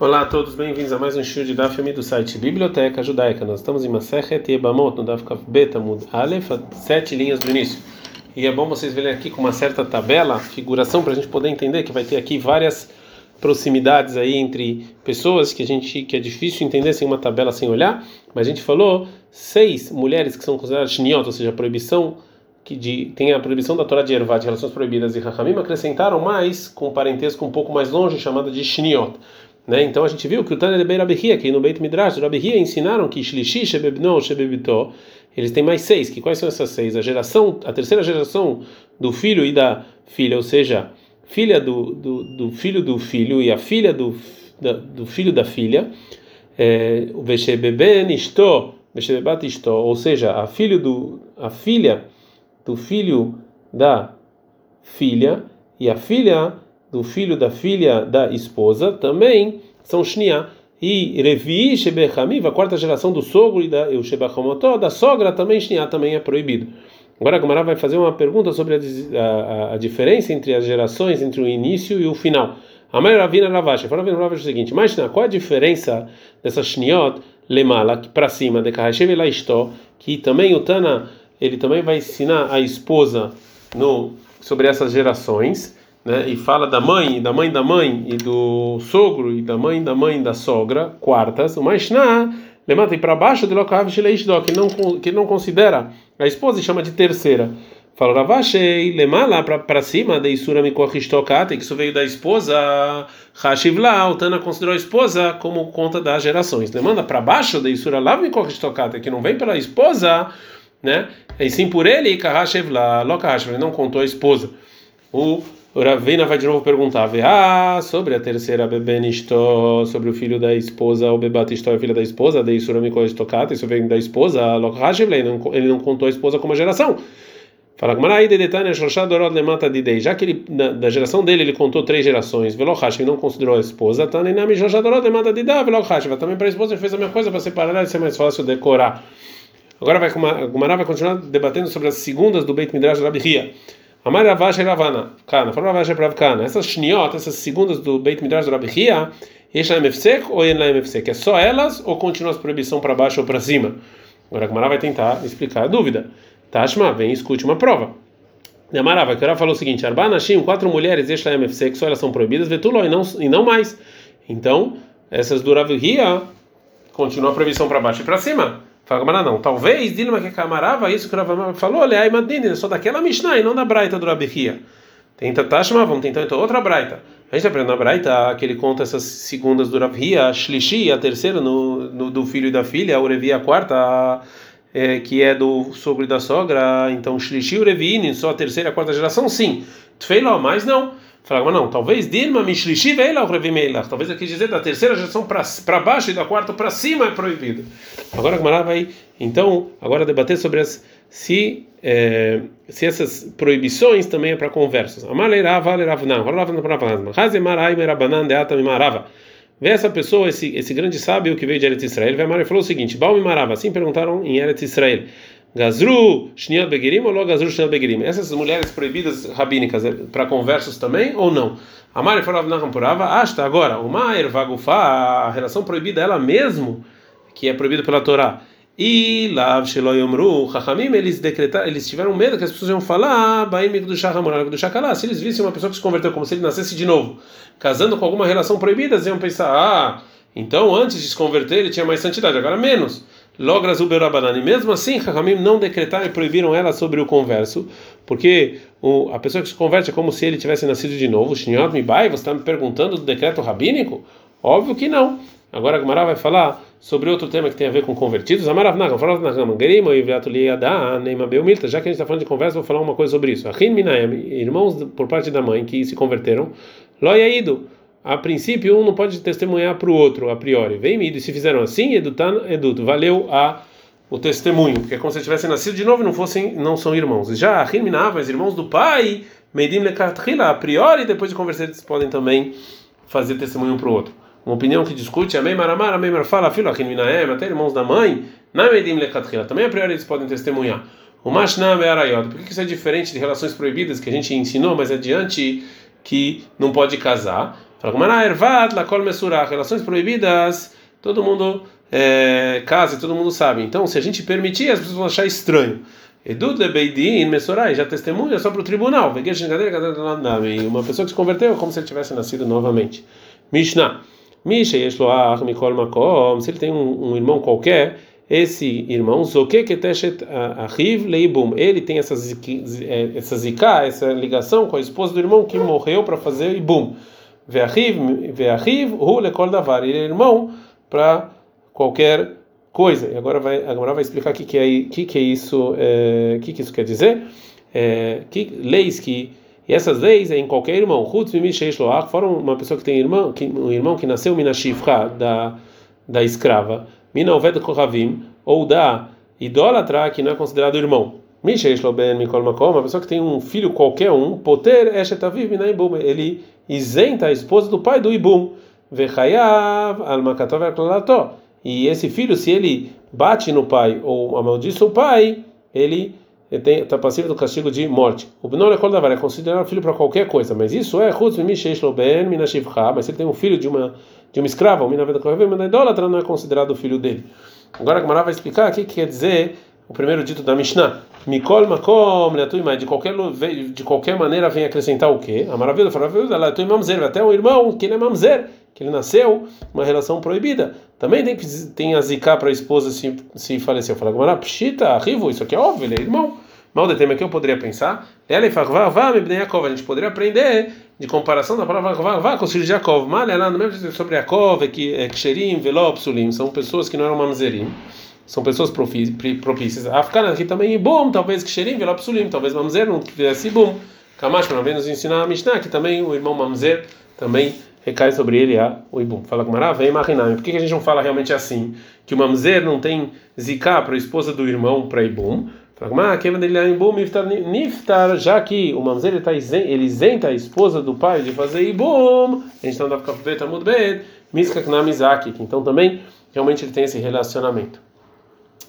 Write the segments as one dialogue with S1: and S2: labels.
S1: Olá a todos, bem-vindos a mais um show de Daf do site Biblioteca Judaica. Nós estamos em Masechet Yebamot, no Daf Beta Mud Aleph, sete linhas do início. E é bom vocês verem aqui com uma certa tabela, figuração, para a gente poder entender que vai ter aqui várias proximidades aí entre pessoas que a gente que é difícil entender sem uma tabela sem olhar. Mas a gente falou seis mulheres que são consideradas shniot, ou seja, proibição que de, tem a proibição da Torá de Ervá de relações proibidas e Rahamim acrescentaram mais com parentesco um pouco mais longe chamada de shniot. Né? Então a gente viu que o Tânia de Beirabihia, que no Beit Midrash, Rabihia ensinaram que Shlishi, Shebebno, Shebebito, eles têm mais seis. Que quais são essas seis? A geração, a terceira geração do filho e da filha, ou seja, filha do, do, do filho do filho e a filha do, da, do filho da filha, é, o Veshebeben Isto, Veshebebat Isto, ou seja, a, filho do, a filha do filho da filha e a filha do filho da filha da esposa também são Shnia. E Revi Shebechamiv, a quarta geração do sogro e da Eushebahamotó, da sogra também Shnia, também é proibido. Agora a Gomara vai fazer uma pergunta sobre a, a, a, diferença entre as gerações, entre o início e o final. A mãe Ravina Ravashi, fala Ravina Ravashi o seguinte: mas qual a diferença dessa Shniot Lemala, para cima, de Kahashev Laistó, que também o Tana, ele também vai ensinar a esposa no, sobre essas gerações né, e fala da mãe, da mãe da mãe e do sogro e da mãe da mãe da sogra, quartas, o Maishna levanta para baixo de Lokav Shileishdó, que não que não considera a esposa e chama de terceira. Fala Ravashei, lemala para cima de Isura Mikochistokate, que isso veio da esposa, Hashivla, o Tana considerou a esposa como conta das gerações. Lemanda para baixo de Isura Lav Mikochistokate, que não vem pela esposa, né? E sim por ele, Kahashivla, Lokahashivla, não contou a esposa. O o Ravina vai de novo perguntar, ah, sobre a terceira Bebenisto, sobre o filho da esposa, o Bebatistó é filho da esposa, de Isurami Estocata, isso vem da esposa, ele não contou a esposa como a geração. Fala já que ele, na, da geração dele ele contou três gerações, Velochashim não considerou a esposa, Tanenami Shoshadorod Lemata Didá, Velochashim, também para a esposa ele fez a mesma coisa para separar e ser mais fácil decorar. Agora vai, Gumara vai continuar debatendo sobre as segundas do Beit Midrash Rabi Ria. Amar Ravash e Ravana, Kana, falou Ravash e Ravkana, essas shniot, essas segundas do Beit Midrash do Rabi Hia, Yesha MFC ou Yen MFC, que é só elas ou continua as proibição para baixo ou para cima? Agora a Gamara vai tentar explicar a dúvida. Tashma, vem escute uma prova. Amarava, que ela falou o seguinte: Arba Nashim, quatro mulheres, MFC, que só elas são proibidas, Vetuló e não, e não mais. Então, essas do Rabi Hia, continua a proibição para baixo e para cima. Fala não. Talvez, Dilma que camarava, isso que o Rav falou, olha, Madini, só daquela Mishnah e não da Braita do Rabihia. Tenta Tashma, vamos tentar então outra Braita. A gente aprende na Braita que ele conta essas segundas do Rabihia, a Shlishi, a terceira no, no, do filho e da filha, a Urevi a quarta, a, é, que é do sogro e da sogra, então Shlishi e Urevini, só a terceira e a quarta geração, sim. Tfeiló, mas não. Fala, mas não, talvez Dilma Mishlishi veio Revimeilach. Talvez aqui dizer da terceira geração para baixo e da quarta para cima é proibido. Agora a Gemara vai, então, agora debater sobre as se é, se essas proibições também é para conversos. Hazemarai, Merabanan, Deata, Mimarava. Vê essa pessoa, esse, esse grande sábio que veio de Eretz Israel, e falou o seguinte: Baal Mimarava, assim perguntaram em Eretz Israel. Gazru Shniot Begirim ou Gazru Shniot Begirim? Essas mulheres proibidas rabínicas é para conversos também ou não? Amar Farav Naham Purava, Asta agora, o Maer Vagufá, a relação proibida ela mesmo, que é proibida pela Torá. E Lav Sheloyomru, Chachamim, eles decretaram, eles tiveram medo que as pessoas iam falar, Baim do Shahamor, do Shakalá. Se eles vissem uma pessoa que se converteu como se ele nascesse de novo, casando com alguma relação proibida, eles iam pensar, ah, então antes de se converter ele tinha mais santidade, agora menos. Logras Uberabanan. E mesmo assim, Rahamim não decretaram e proibiram ela sobre o converso, porque o, a pessoa que se converte é como se ele tivesse nascido de novo. Shinot Mibai, você está me perguntando do decreto rabínico? Óbvio que não. Agora a vai falar sobre outro tema que tem a ver com convertidos. Já que a gente está falando de conversa, vou falar uma coisa sobre isso. Irmãos por parte da mãe que se converteram, Loiaido a princípio um não pode testemunhar para o outro a priori. Vem e se fizeram assim, edutan, eduto, valeu a o testemunho, que é como se tivessem nascido de novo e não fossem, não são irmãos. Já Rimina, mas irmãos do pai, Meidim lekatrila, a priori, depois de conversar, eles podem também fazer testemunho para o outro. Uma opinião que discute, Amém Maramar, Amém Marfala, filho Rimina, até irmãos da mãe, na Meidim lekatrila, também a priori eles podem testemunhar. O Mashnam é Arayot. Por que isso é diferente de relações proibidas que a gente ensinou mais adiante que não pode casar? Relações proibidas, todo mundo é, casa, todo mundo sabe. Então, se a gente permitir, as pessoas vão achar estranho. Edud lebeidin mesorai, já testemunha só para o tribunal. Uma pessoa que se converteu como se ele tivesse nascido novamente. Mishnah. Misha mikol makom. Se ele tem um, um irmão qualquer, esse irmão, zoke leibum. Ele tem é, essa zika, essa ligação com a esposa do irmão que morreu para fazer ibum. Veachiv, hu lekol davar. Ele é irmão para qualquer coisa. E agora vai, agora vai explicar o que, que, é, que, que é isso, é, que, que isso quer dizer. É, que, leis que e essas leis é em qualquer irmão. Chutz mimisheish fora uma pessoa que tem irmão, que, um irmão que nasceu minashifra da da escrava, mina oved kohavim ou da idólatra que não é considerado irmão. Misheish ben mikol makom, uma pessoa que tem um filho qualquer um, poter eshetaviv minaibum, ele isenta a esposa do pai do ibum. Vechayav al makatov e esse filho, se ele bate no pai ou amaldiçoa o pai, ele está passivo do castigo de morte. O Benor é considerado filho para qualquer coisa, mas isso é mas se ele tem um filho de uma de uma escrava, uma idólatra, não é considerado filho dele. Agora a Gemara vai explicar o que quer dizer o primeiro dito da Mishnah. Mikol makom de qualquer de qualquer maneira vem acrescentar o quê? A maravilha da mamzer, até um irmão que ele é mamzer, que ele nasceu uma relação proibida. Também tem tem a zicar para a esposa se se faleceu. Fala Gemara, pshita, rivo, isso aqui é óbvio, ele é irmão. Mal de tema que eu poderia pensar. Ela a gente poderia aprender de comparação da palavra vá com o filho de Jacob. Mal ela não é sobre Jacob, que é ksherim, velopsulim, são pessoas que não eram mamzerim são pessoas propícias. Afkana aqui também bom, talvez Ksherim, Velapsulim, talvez Mamzer não fizesse bom. Kamash, para nos ensinar a Mishnah, que também o irmão Mamzer também recai sobre ele a o Ibum. Fala com Mará, vem Marinam. Por que a gente não fala realmente assim? Que o Mamzer não tem ziká para a esposa do irmão para Ibum? Fala com Ibum Niftar, já que o Mamzer ele isenta a esposa do pai de fazer Ibum, a gente está no Kafbet Amud Bet, Miskak Namizaki, então também realmente ele tem esse relacionamento.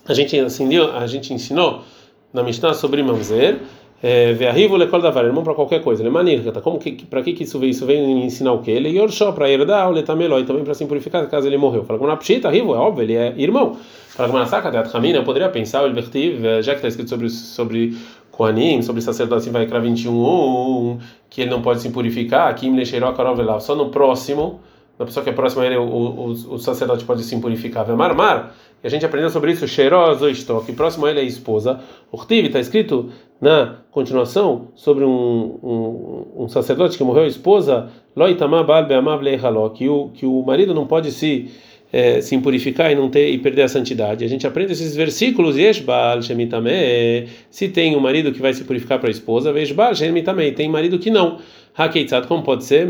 S1: A gente ensinou, a gente ensinou na Mishnah sobre Mamzer, é, Ve'ahivu lekol davar, irmão para qualquer coisa. Lemanir, como que para que que isso veio? Isso veio ensinar o quê? Ele yorshó para herdar, o letamelo e também para se purificar caso ele morreu. Fala com na pshita, rivo, é óbvio, ele é irmão. Fala com na saca de atramina, eu poderia pensar o vertiv, é, já que está escrito sobre sobre Koanim, sobre sacerdote vai Vaikra 21, que ele não pode se purificar, aqui em só no próximo da pessoa que é próxima a ele, o, o, o sacerdote pode se impurificar. Marmar, e a gente aprendeu sobre isso, cheiroso que próximo a ele é a esposa. O Rtiv está escrito na continuação sobre um, um, um sacerdote que morreu a esposa, que o, que o marido não pode se é, se impurificar e não ter e perder a santidade. A gente aprende esses versículos se tem um marido que vai se purificar para a esposa, tem marido que não. Hakeitzat, como pode ser?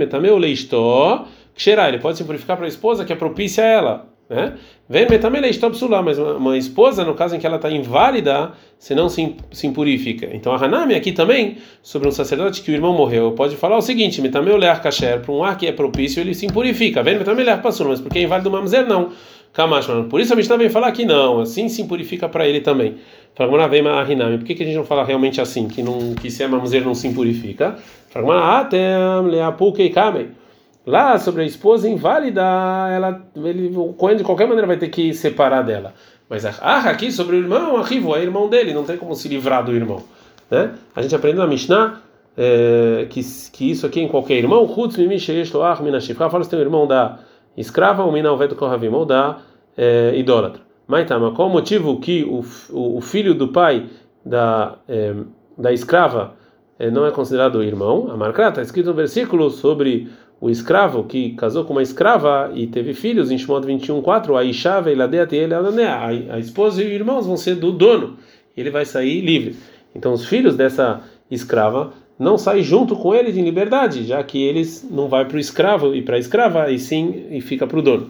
S1: Ele pode se purificar para a esposa que é propícia a ela. Né? Vem metamele estopsulá, mas uma, uma esposa, no caso em que ela está inválida, se não se, impurifica. Então a Hanami aqui também, sobre um sacerdote que o irmão morreu, pode falar o seguinte: metamele lear kasher, para um ar que é propício, ele se impurifica. Vem metamele lear passou, mas porque é inválido mamzer, não. Kamash, por isso a gente também fala que não, assim se impurifica para ele também. Fala, vem a Hanami, por que, que a gente não fala realmente assim, que, não, que se é mamzer não se impurifica? Fala, atem leapukei kamei. Lá sobre a esposa inválida, ela, ele, o Cohen de qualquer maneira vai ter que separar dela. Mas ah, aqui sobre o irmão, a Rivo é irmão dele, não tem como se livrar do irmão. Né? A gente aprendeu na Mishnah é, que, que isso aqui em qualquer irmão, Hutz Mimisheshloach Minashifra, fala se tem um irmão da escrava, ou Minalvedo Kohavim, ou da é, idólatra. Mas tá, mas qual o motivo que o, o, o filho do pai da, é, da escrava é, não é considerado irmão? A marca está escrito no versículo sobre o escravo que casou com uma escrava e teve filhos, em Shemot 21:4, a Ishava e Ladeat ele a esposa e os irmãos vão ser do dono, ele vai sair livre. Então os filhos dessa escrava não saem junto com eles em liberdade, já que eles não vai para o escravo e para a escrava, e sim e fica para o dono.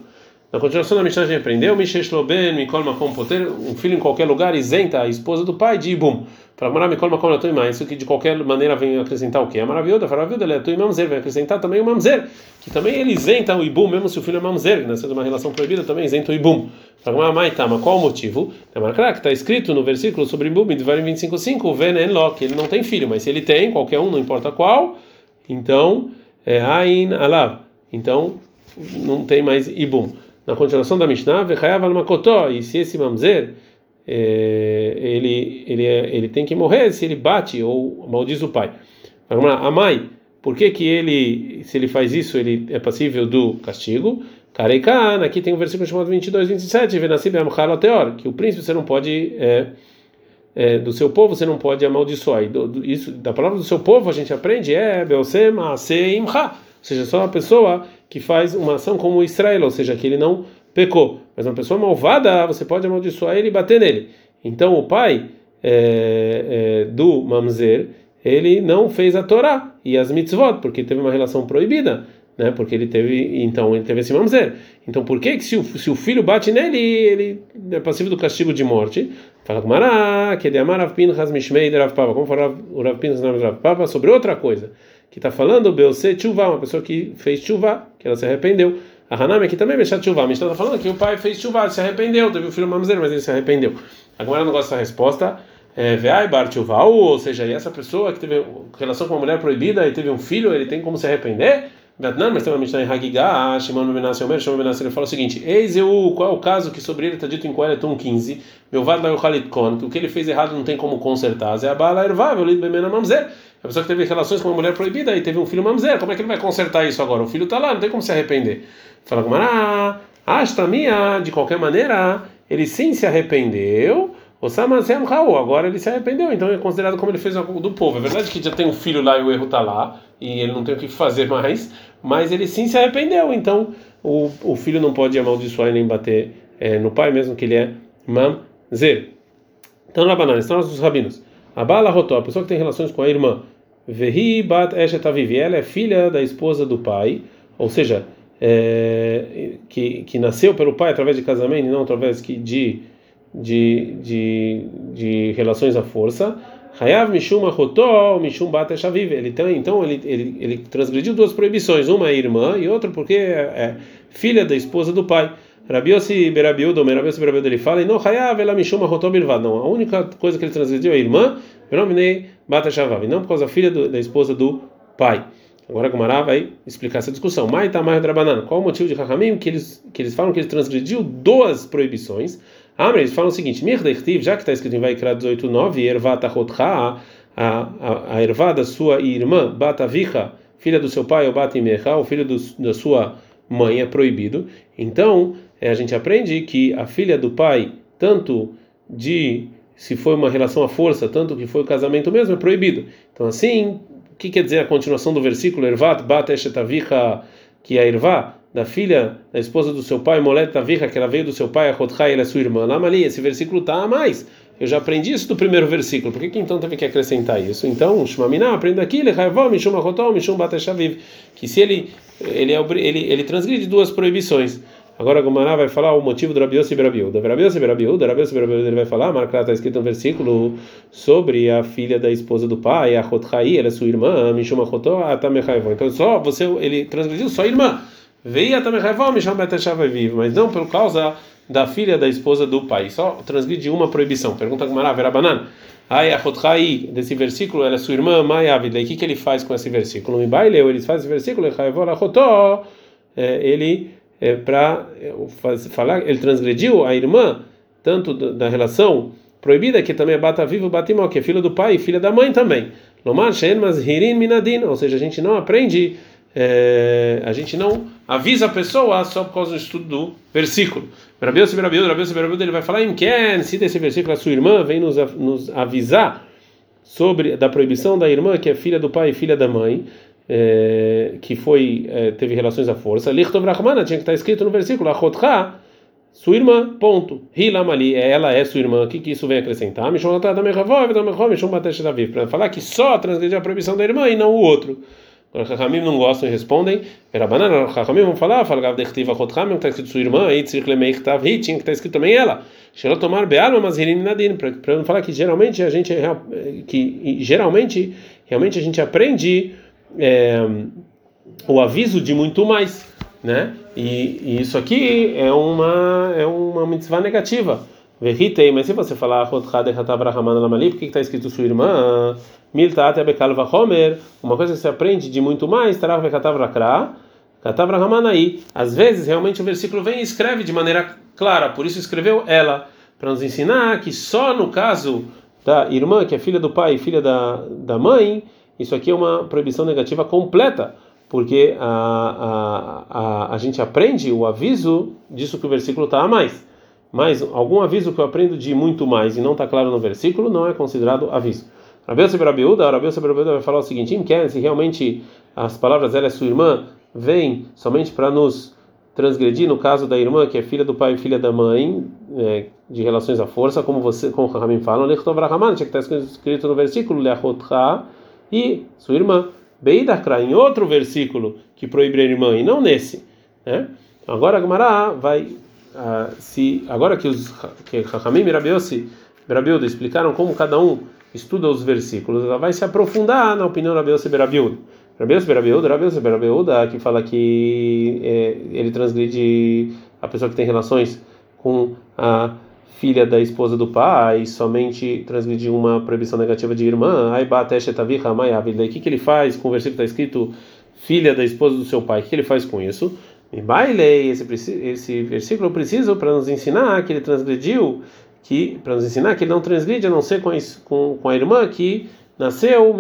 S1: Na continuação da Mishnah a gente aprendeu, um filho em qualquer lugar isenta a esposa do pai de Ibum. Para morar Mikol Makom Latoimá, isso que de qualquer maneira vem acrescentar o que? A maravilhosa, a maravilhosa é Latoim Mamzer, vai acrescentar também o Mamzer, que também ele isenta o Ibum, mesmo se o filho é Mamzer, que nasceu de uma relação proibida, também isenta o Ibum. Para Maitama, qual o motivo? É marcar que está escrito no versículo sobre Ibum, de 25.5, o Venen Lo, que ele não tem filho, mas se ele tem, qualquer um, não importa qual, então é Ain Alav. então não tem mais ibum. Na continuação da Mishnah, e se esse mamzer é, ele, ele, é, ele tem que morrer se ele bate ou maldiz o pai. Lá, Amai, por que, que ele, se ele faz isso, ele é passível do castigo? Kareikan, aqui tem um versículo chamado 22, 27, Venasib Teor, que o príncipe você não pode, é, é, do seu povo você não pode amaldiçoar. Do, do, isso, da palavra do seu povo a gente aprende é Beosem Aseimcha, ou seja, só uma pessoa que faz uma ação como Israel, ou seja, que ele não pecou. Mas uma pessoa malvada, você pode amaldiçoar ele e bater nele. Então o pai é, é, do Mamzer, ele não fez a Torá e as mitzvot, porque teve uma relação proibida, né? Porque ele teve, então ele teve esse mamzer. Então por que que se o, se o filho bate nele, ele é passivo do castigo de morte? Fala com Mará, que de amar Rav Pinchas Mishmei de Rav Papa, como falou o Rav Pinchas Rav Papa sobre outra coisa, que está falando Beose Tchuvá, uma pessoa que fez Tchuvá, que ela se arrependeu. A Hanami aqui também Beshat Tchuvá, mas está falando que o pai fez Tchuvá, se arrependeu, teve o filho mamzer, mas ele se arrependeu. Agora não gosta dessa resposta é, Veai Bar ou seja, essa pessoa que teve relação com uma mulher proibida e teve um filho, ele tem como se arrepender? Não, mas tem uma Mishnah em Hagigah, Shimon Benassi Omer, Shimon Benassi, ele fala o seguinte: Eis eu, qual é o caso que sobre ele está dito em Kohelet 15, meu vad lá Kon, que o que ele fez errado não tem como consertar, é a bala ervável, lid bemena mamzer. A pessoa que teve relações com uma mulher proibida e teve um filho mamzer, como é que ele vai consertar isso agora? O filho está lá, não tem como se arrepender. Fala com Mará, minha, de qualquer maneira, ele sim se arrependeu Osamazem Raul, agora ele se arrependeu, então é considerado como ele fez do povo. É verdade que já tem um filho lá e o erro está lá, e ele não tem o que fazer mais, mas ele sim se arrependeu, então o, o filho não pode amaldiçoar nem bater é, no pai, mesmo que ele é mamzer. Então, na banana, estão os rabinos. A Bala Rotó, a pessoa que tem relações com a irmã, Vehi Bat Eshetavivi, ela é filha da esposa do pai, ou seja, é, que, que nasceu pelo pai através de casamento e não através de de, de, de relações à força. Hayav Mishum Ahotó, Mishum Bata Ele tem, então ele, ele, ele transgrediu duas proibições, uma é irmã e outra porque é, é filha da esposa do pai. Rabiosi Berabiudo, Rabiosi Berabiudo, ele fala, e não Hayav ela Mishum Ahotó Bilvad. Não, a única coisa que ele transgrediu é a irmã, Verominei Bata Shavav, não por causa da filha do, da esposa do pai. Agora a Gumara vai explicar essa discussão. Mai Tamar Drabanan. Qual o motivo de Rahamim que eles, que eles falam que ele transgrediu duas proibições? Amr, eles falam o seguinte: já que está escrito em Vaikra 18:9, Erva Tahotcha, a ervá da sua irmã, Batavicha, filha do seu pai, ou Batimecha, o filho do, da sua mãe, é proibido. Então, é, a gente aprende que a filha do pai, tanto de se foi uma relação à força, tanto que foi o casamento mesmo, é proibido. Então, assim, o que quer dizer a continuação do versículo? Ervat bat eshetavicha, que é a ervá da filha, da esposa do seu pai, Moleta Vicha, que ela veio do seu pai, a Rothai, ela é sua irmã. Lá, ali, esse versículo está a mais. Eu já aprendi isso do primeiro versículo. Por que, que então teve que acrescentar isso? Então, Shmamina, aprenda aqui, Mishum Ahotol, Mishum Bateshaviv, que se ele ele, é ele ele transgride duas proibições. Agora a Gomara vai falar o motivo do Rabiose e Brabiuda. Rabiose e Brabiuda, Rabiose e Brabiuda, ele vai falar, Marcá está escrito um versículo sobre a filha da esposa do pai, a Rothai, ela é sua irmã, Mishum Ahotol, Atamechaivon. Então, só você, ele transgrediu só a irmã. Veia também vivo, mas não por causa da filha da esposa do pai. Só transgride uma proibição. Pergunta com Marav, banana. Ai, a Rotchai, desse versículo, ela é sua irmã, Maiavida. E o que, que ele faz com esse versículo? Me baileu, ele faz esse versículo, ele, é, para é, falar, ele transgrediu a irmã, tanto da relação proibida, que também é bata vivo, batimó, que é filha do pai e filha da mãe também. Lomar, mas Minadin. Ou seja, a gente não aprende é, a gente não avisa a pessoa só por causa do estudo do versículo. Ele vai falar em quem, se desse versículo a sua irmã vem nos, nos avisar sobre da proibição da irmã que é filha do pai e filha da mãe, é, que foi é, teve relações à força. Lichtov Rahmana tinha que estar escrito no versículo Achotcha, sua irmã, ponto. Hilamali, ela é sua irmã. O que, que isso vem acrescentar? Para falar que só transgredir a proibição da irmã e não o outro. Quando Chachamim não gostam e respondem, era banana, Chachamim vão falar, fala Gav Dechtiva Chotchamim, está escrito sua irmã, aí Tzirk Lemei Chtav Hi, tinha que estar escrito também ela. Shelo tomar Bealma Mazhirim Nadin, para não falar que geralmente a gente, que geralmente, realmente a gente aprende é, o aviso de muito mais, né? E, e, isso aqui é uma, é uma mitzvah negativa. Verritei, mas se você falar por que está escrito sua irmã? Miltat Vahomer, uma coisa que você aprende de muito mais. Às vezes, realmente, o versículo vem e escreve de maneira clara, por isso escreveu ela, para nos ensinar que só no caso da irmã, que é filha do pai e filha da, da mãe, isso aqui é uma proibição negativa completa, porque a, a, a, a gente aprende o aviso disso que o versículo está a mais. Mas algum aviso que eu aprendo de muito mais e não está claro no versículo não é considerado aviso. Rabiel Seberabiúda, Rabiel Seberabiúda vai falar o seguinte: quer se realmente as palavras ela é sua irmã, vem somente para nos transgredir no caso da irmã que é filha do pai e filha da mãe é, de relações à força como você como o Ramim fala tinha que estar escrito no versículo e sua irmã Beidakra em outro versículo que proíbe a irmã e não nesse né? agora a Gemara vai uh, se agora que os que e Rabiuda explicaram como cada um estuda os versículos ela vai se aprofundar na opinião Rabiossi e Rabiuda Rabios Berabiuda, Rabios Berabiuda, que fala que é, ele transgride a pessoa que tem relações com a filha da esposa do pai, somente transgride uma proibição negativa de irmã, aí o que, que ele faz com o versículo que está escrito filha da esposa do seu pai? O que, ele faz com isso? E baile, esse, esse versículo eu preciso para nos ensinar que ele transgrediu, que para nos ensinar que ele não transgride a não ser com a, com, com a irmã que nasceu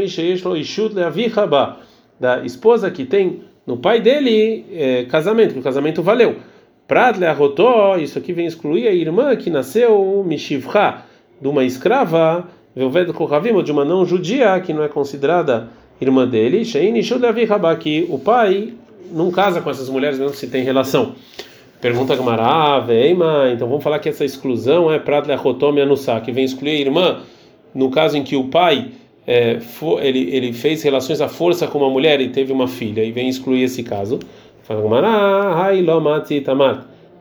S1: da esposa que tem no pai dele é, casamento, que o casamento valeu. Pradle arrotó, isso aqui vem excluir a irmã que nasceu Mishivcha, de uma escrava, Velvedo Kohavim, de uma não judia, que não é considerada irmã dele, Shein que o pai não casa com essas mulheres mesmo se tem relação. Pergunta Gamara, Veima, então vamos falar que essa exclusão é Pradle arrotó Mianussá, que vem excluir a irmã no caso em que o pai é, ele, ele fez relações à força com uma mulher e teve uma filha, e vem excluir esse caso.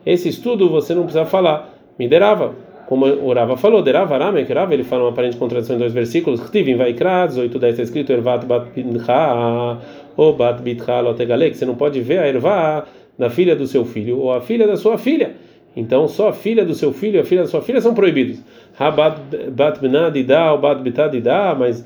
S1: Esse estudo você não precisa falar. Me derava. Como o Rava falou, derava Rame, que Rava, ele fala uma aparente contradição em dois versículos. Tivim vai 8, 10 está escrito Ervat bat ou bat bitcha lotegale, que você não pode ver a ervá da filha do seu filho ou a filha da sua filha. Então, só a filha do seu filho e a filha da sua filha são proibidos. Rabat bat benadidá ou bat bitadidá, mas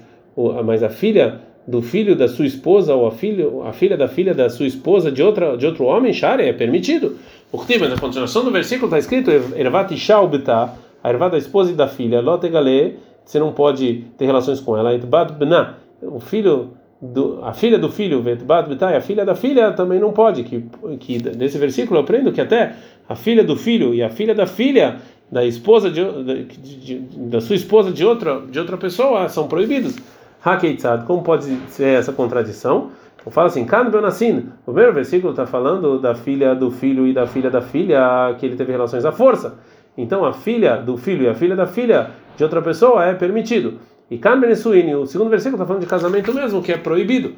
S1: mas a filha do filho da sua esposa ou a filha, a filha da filha da sua esposa de outra de outro homem, share é permitido. O que na continuação do versículo está escrito ervat ishaubita, a ervá da esposa e da filha, lotegale, você não pode ter relações com ela. Etbad bna, o filho do, a filha do filho, bita, a filha da filha também não pode. Que que desse versículo eu aprendo que até a filha do filho e a filha da filha da esposa de, de, de, da sua esposa de outra de outra pessoa são proibidos. Hakeitzad, como pode ser essa contradição? Então fala assim, Kan Benassin, o primeiro versículo está falando da filha do filho e da filha da filha que ele teve relações à força. Então a filha do filho e a filha da filha de outra pessoa é permitido. E Kan Benesuini, o segundo versículo está falando de casamento mesmo, que é proibido.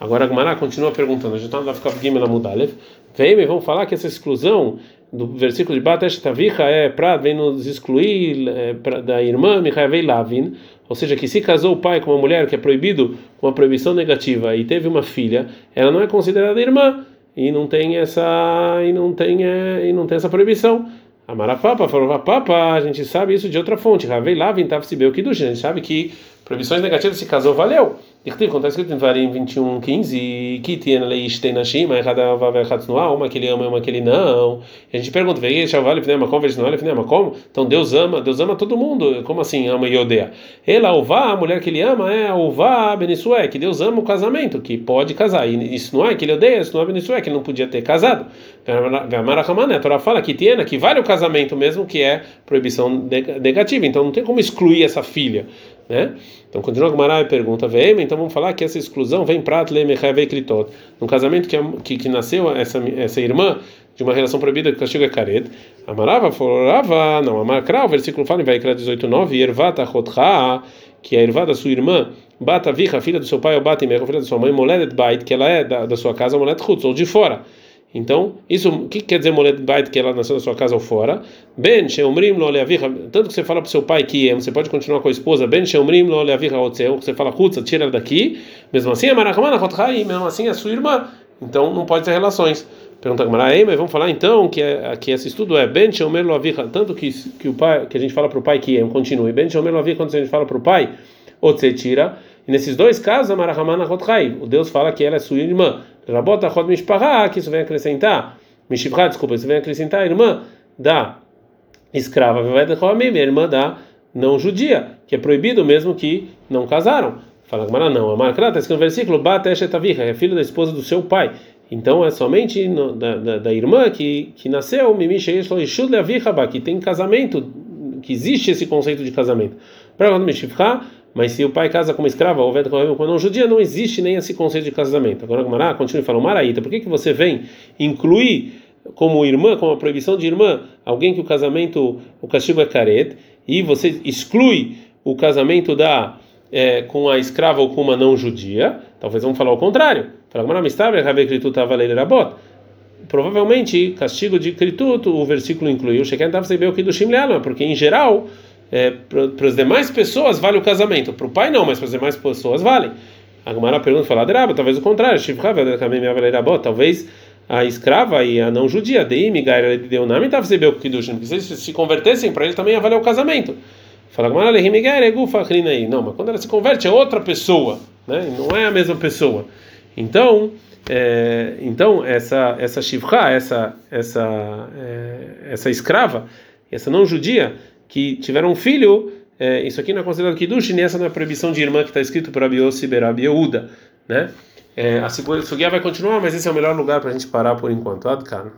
S1: Agora a Gmará continua perguntando, a gente está no Dafkaf Gimel Amudalev, vem vamos falar que essa exclusão do versículo de Batesh Tavicha é para vem nos excluir é, pra, da irmã Michael Lavin, ou seja, que se casou o pai com uma mulher que é proibido com uma proibição negativa e teve uma filha, ela não é considerada irmã e não tem essa e não tem é, e não tem essa proibição. A Marapapa falou, papa, a gente sabe isso de outra fonte. Ravei lá, vintava se o que a gente sabe que proibições negativas se casou valeu. Dictiv, quando está escrito em Varim 21, 15, que tem leis tem na Shima, errada vai uma que ele ama e uma que ele não. E a gente pergunta, vem, Shaval, Fnema, veja não, Fnema, como? Então Deus ama, Deus ama todo mundo. Como assim ama e odeia? Ela, Uvá, a mulher que ele ama é a Uvá Benissué, que Deus ama o casamento, que pode casar. E isso não é que ele odeia, isso não é Benissué, que ele não podia ter casado. A Torá fala tem, que vale o casamento mesmo, que é proibição negativa. Então não tem como excluir essa filha. Né? Então continua com e pergunta, vem, então vamos falar que essa exclusão vem para Kritot. No casamento que, que, que nasceu essa, essa irmã de uma relação proibida que o castigo é. Amarava, falava, não, Amarkra, o versículo fala em Vaikra 18:9, Ervata Chotcha, que é a sua irmã, Bata Vicha, filha do seu pai, ou Bata filha da sua mãe, Moledet Bait, que ela é da, da sua casa, Molet Chutz, ou de fora. Então, isso, o que quer dizer molet bait que ela nasceu na sua casa ou fora? Ben sheomrim lo leavicha, tanto que você fala para seu pai que é, você pode continuar com a esposa, ben sheomrim lo leavicha otzeu, você fala chutza, tira daqui, mesmo assim é marachamana chothai, mesmo assim é sua irmã, então não pode ter relações. Pergunta a mas vamos falar então que, é, que esse estudo é ben sheomer lo tanto que, que o pai, que a gente fala para o pai que é, continue, ben sheomer lo quando a gente fala para o pai, Otzetira. E nesses dois casos, a Marahamana Rothai, o Deus fala que ela é sua irmã. Rabota Rod Mishpará, que isso vem acrescentar. Mishivra, desculpa, isso vem acrescentar a irmã da escrava, a irmã da não judia, que é proibido mesmo que não casaram. Fala Gamara, não. A Marcra está escrito no versículo, Bateshetavicha, é filho da esposa do seu pai. Então é somente no, da, da, da, irmã que, que nasceu, que tem casamento, que existe esse conceito de casamento. Para mas se o pai casa com uma escrava ou com não judia, não existe nem esse conceito de casamento. Agora Mará continua falando, Maraíta, por que, que você vem incluir como irmã, como a proibição de irmã, alguém que o casamento, o castigo é caret, e você exclui o casamento da é, com a escrava ou com uma não judia, talvez vamos falar o contrário. Provavelmente, castigo de Krituto, o versículo incluiu, porque em geral, é, para as demais pessoas vale o casamento, para o pai não, mas para as demais pessoas vale. A Gemara pergunta, fala, talvez o contrário, talvez a escrava e a não judia, deu nome, se se convertessem para ele também ia valer o casamento. Fala, não, mas quando ela se converte é outra pessoa, né? não é a mesma pessoa. Então, é, então essa essa shivcha, essa essa é, essa escrava, essa não judia que tiveram um filho, é, isso aqui não é considerado kiddush, nem essa não é proibição de irmã que está escrito para Biossi Berabi Yehuda, né? É, a Sugia vai continuar, mas esse é o melhor lugar para a gente parar por enquanto. Adkan.